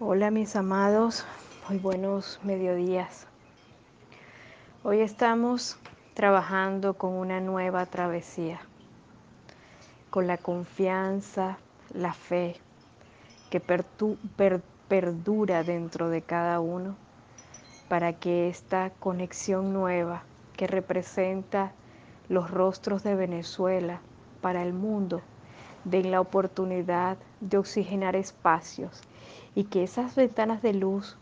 Hola mis amados, muy buenos mediodías. Hoy estamos trabajando con una nueva travesía, con la confianza, la fe que perdura dentro de cada uno para que esta conexión nueva que representa los rostros de Venezuela para el mundo den la oportunidad de oxigenar espacios y que esas ventanas de luz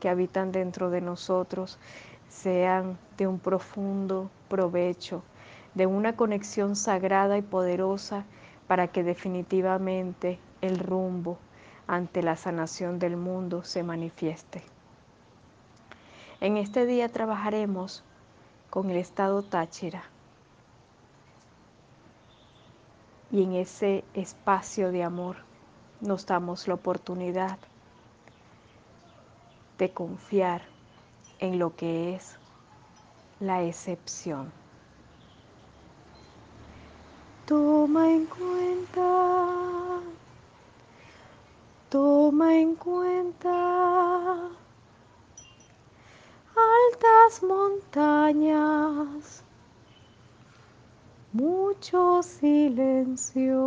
que habitan dentro de nosotros sean de un profundo provecho, de una conexión sagrada y poderosa para que definitivamente el rumbo ante la sanación del mundo se manifieste. En este día trabajaremos con el estado Táchira y en ese espacio de amor nos damos la oportunidad de confiar en lo que es la excepción. Toma en cuenta, toma en cuenta altas montañas, mucho silencio.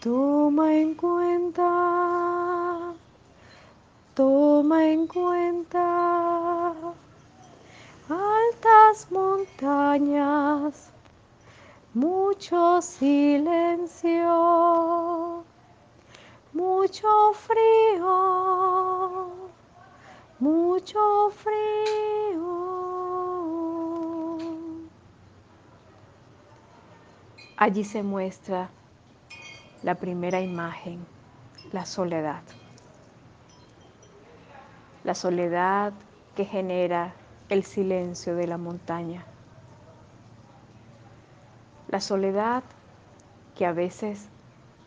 Toma en cuenta Toma en cuenta altas montañas, mucho silencio, mucho frío, mucho frío. Allí se muestra la primera imagen, la soledad. La soledad que genera el silencio de la montaña, la soledad que a veces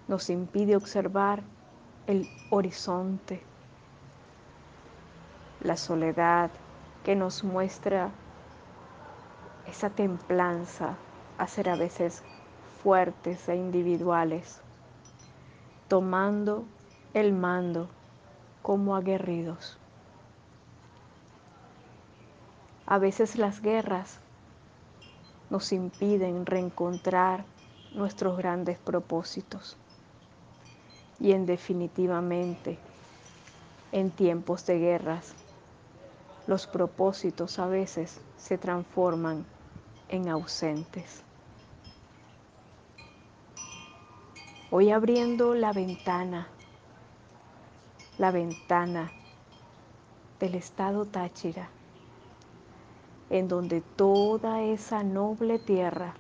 nos impide observar el horizonte, la soledad que nos muestra esa templanza a ser a veces fuertes e individuales, tomando el mando como aguerridos. A veces las guerras nos impiden reencontrar nuestros grandes propósitos. Y en definitivamente, en tiempos de guerras, los propósitos a veces se transforman en ausentes. Hoy abriendo la ventana, la ventana del estado Táchira, en donde toda esa noble tierra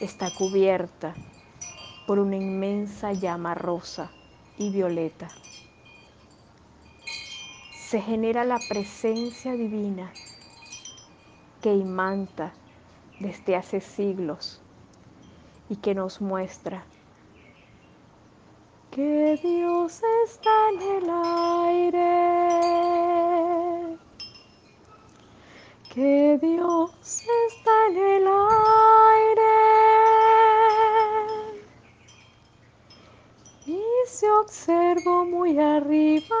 está cubierta por una inmensa llama rosa y violeta. Se genera la presencia divina que imanta desde hace siglos y que nos muestra. Que Dios está en el aire. Que Dios está en el aire. Y se observo muy arriba,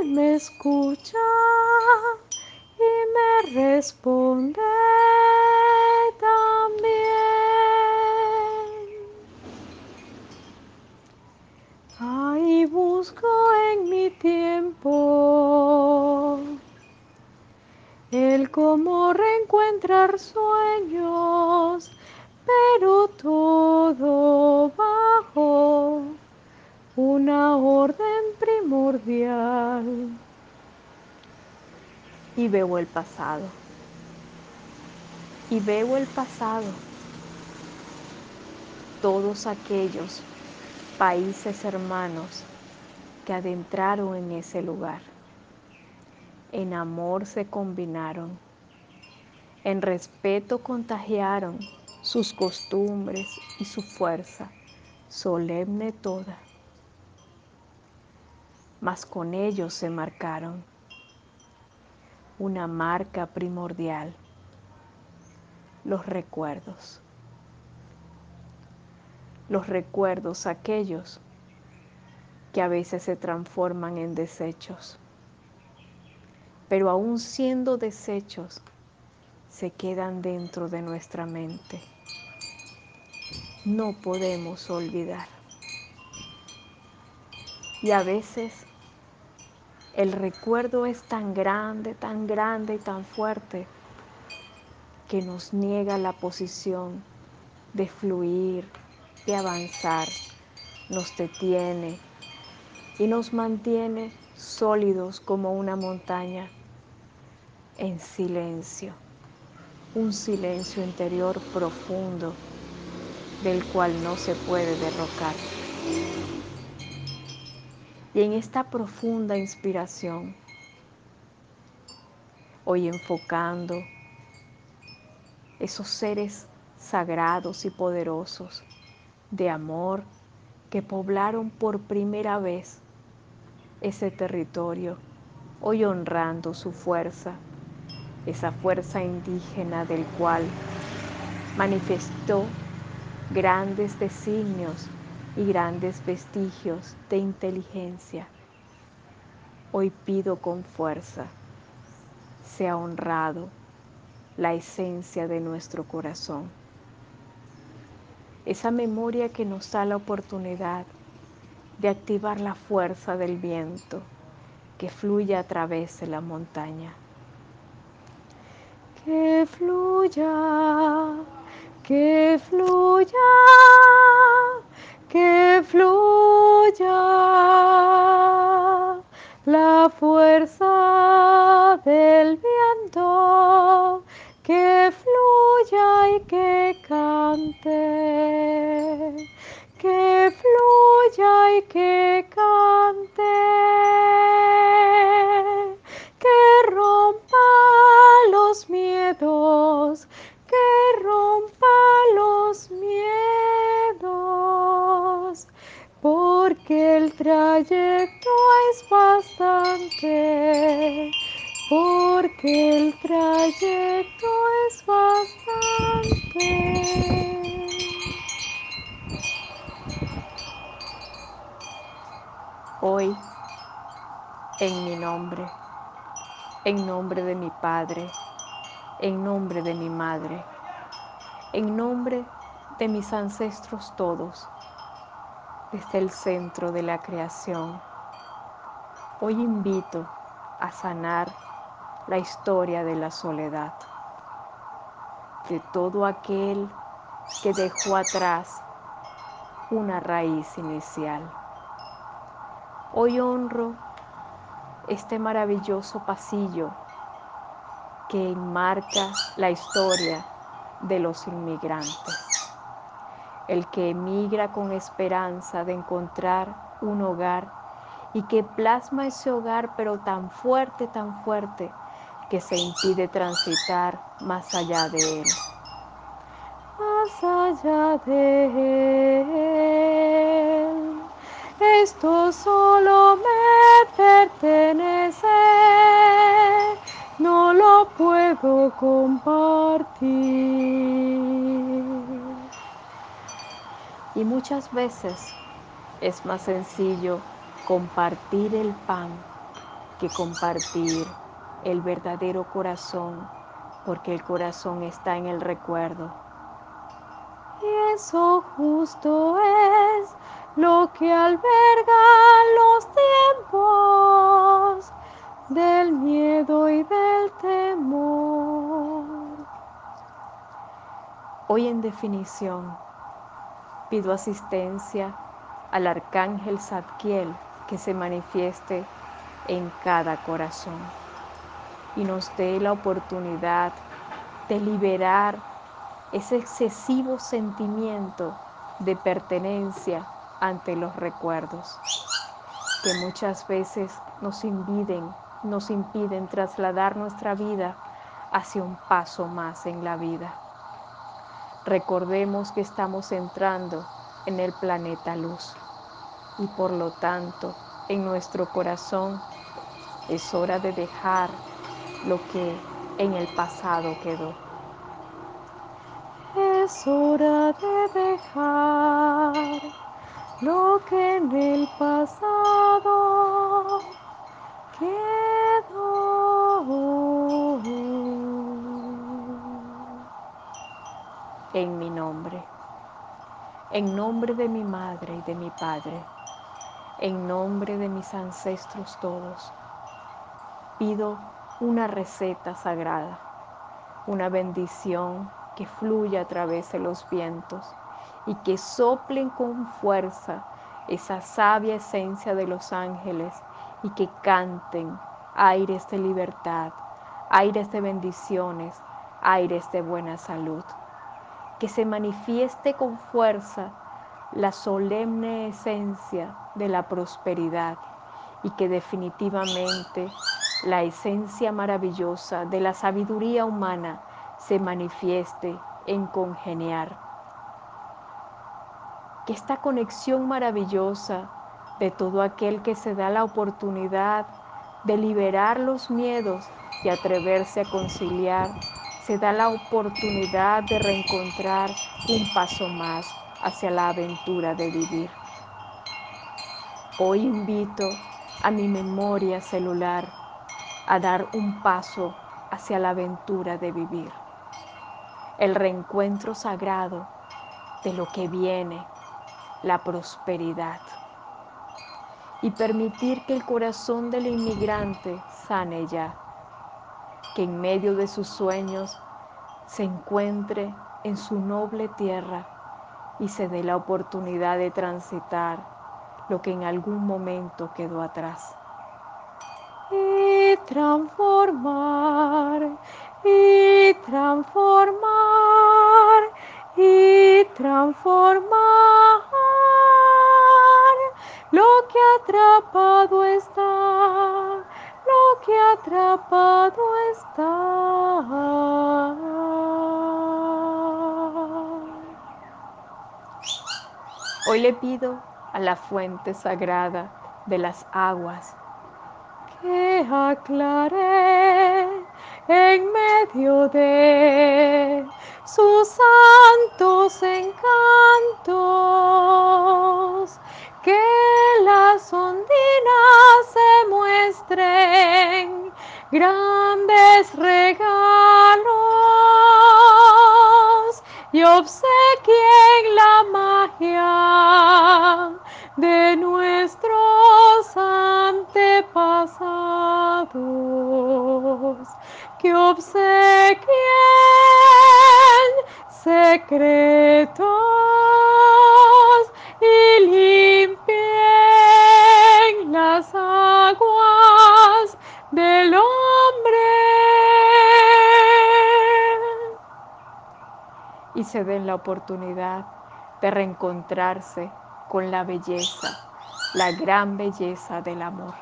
Él me escucha y me responde sueños, pero todo bajo una orden primordial. Y veo el pasado. Y veo el pasado. Todos aquellos países hermanos que adentraron en ese lugar en amor se combinaron, en respeto contagiaron sus costumbres y su fuerza, solemne toda. Mas con ellos se marcaron una marca primordial, los recuerdos. los recuerdos aquellos que a veces se transforman en desechos. Pero aún siendo desechos, se quedan dentro de nuestra mente. No podemos olvidar. Y a veces el recuerdo es tan grande, tan grande y tan fuerte que nos niega la posición de fluir, de avanzar, nos detiene y nos mantiene sólidos como una montaña en silencio, un silencio interior profundo del cual no se puede derrocar. Y en esta profunda inspiración, hoy enfocando esos seres sagrados y poderosos de amor que poblaron por primera vez ese territorio, hoy honrando su fuerza, esa fuerza indígena del cual manifestó grandes designios y grandes vestigios de inteligencia. Hoy pido con fuerza, sea honrado la esencia de nuestro corazón. Esa memoria que nos da la oportunidad de activar la fuerza del viento que fluye a través de la montaña. Que fluya, que fluya, que fluya la fuerza del viento. Que porque el trayecto es bastante porque el trayecto es bastante. Hoy, en mi nombre, en nombre de mi Padre, en nombre de mi Madre, en nombre de mis ancestros todos, desde el centro de la creación, hoy invito a sanar la historia de la soledad, de todo aquel que dejó atrás una raíz inicial. Hoy honro este maravilloso pasillo que enmarca la historia de los inmigrantes, el que emigra con esperanza de encontrar un hogar y que plasma ese hogar pero tan fuerte, tan fuerte, que se impide transitar más allá de él. Más allá de él, esto solo me pertenece, no lo puedo compartir. Y muchas veces es más sencillo compartir el pan que compartir el verdadero corazón, porque el corazón está en el recuerdo. Y eso justo es lo que alberga los tiempos del miedo y del temor. Hoy en definición pido asistencia al arcángel Zadkiel que se manifieste en cada corazón y nos dé la oportunidad de liberar ese excesivo sentimiento de pertenencia ante los recuerdos que muchas veces nos impiden, nos impiden trasladar nuestra vida hacia un paso más en la vida. Recordemos que estamos entrando en el planeta luz y por lo tanto en nuestro corazón es hora de dejar lo que en el pasado quedó. Es hora de dejar lo que en el pasado quedó. En mi nombre, en nombre de mi madre y de mi padre, en nombre de mis ancestros todos, pido una receta sagrada, una bendición que fluya a través de los vientos y que soplen con fuerza esa sabia esencia de los ángeles y que canten aires de libertad, aires de bendiciones, aires de buena salud. Que se manifieste con fuerza la solemne esencia de la prosperidad y que definitivamente la esencia maravillosa de la sabiduría humana se manifieste en congeniar. Que esta conexión maravillosa de todo aquel que se da la oportunidad de liberar los miedos y atreverse a conciliar, se da la oportunidad de reencontrar un paso más hacia la aventura de vivir. Hoy invito a mi memoria celular a dar un paso hacia la aventura de vivir. El reencuentro sagrado de lo que viene, la prosperidad y permitir que el corazón del inmigrante sane ya, que en medio de sus sueños se encuentre en su noble tierra y se dé la oportunidad de transitar lo que en algún momento quedó atrás. Y transformar, y transformar, y transformar lo que atrapado está, que atrapado está. Hoy le pido a la fuente sagrada de las aguas que aclare en medio de sus santos encantos que las ondinas se muestren grandes regalos. Y obsequien la magia de nuestros antepasados. Que obsequien secretos se den la oportunidad de reencontrarse con la belleza, la gran belleza del amor.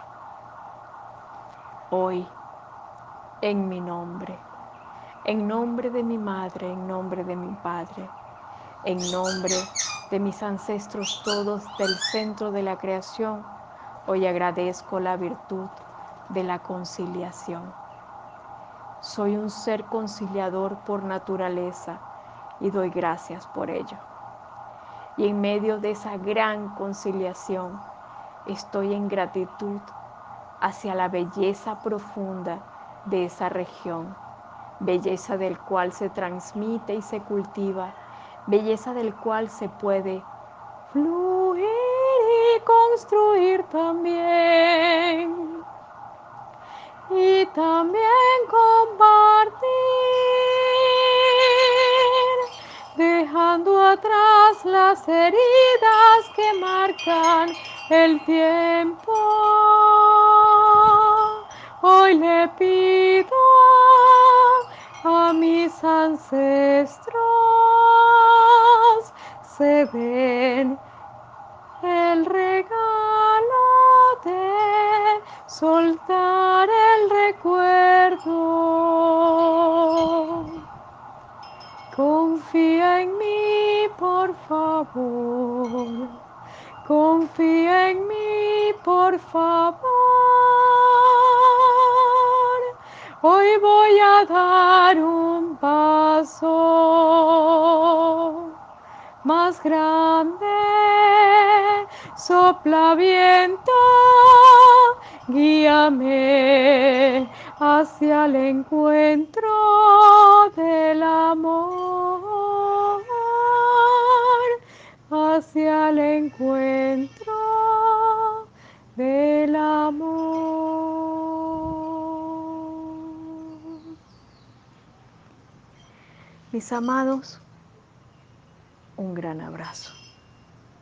Hoy, en mi nombre, en nombre de mi madre, en nombre de mi padre, en nombre de mis ancestros todos del centro de la creación, hoy agradezco la virtud de la conciliación. Soy un ser conciliador por naturaleza y doy gracias por ello. Y en medio de esa gran conciliación estoy en gratitud hacia la belleza profunda de esa región, belleza del cual se transmite y se cultiva, belleza del cual se puede fluir y construir también. Y también compartir atrás las heridas que marcan el tiempo. Hoy le pido a mis ancestros, se den el regalo de soltar el recuerdo. Confía en favor. Confía en mí, por favor. Hoy voy a dar un paso más grande. Sopla viento, guíame hacia el encuentro del amor, hacia el encuentro del amor. Mis amados, un gran abrazo.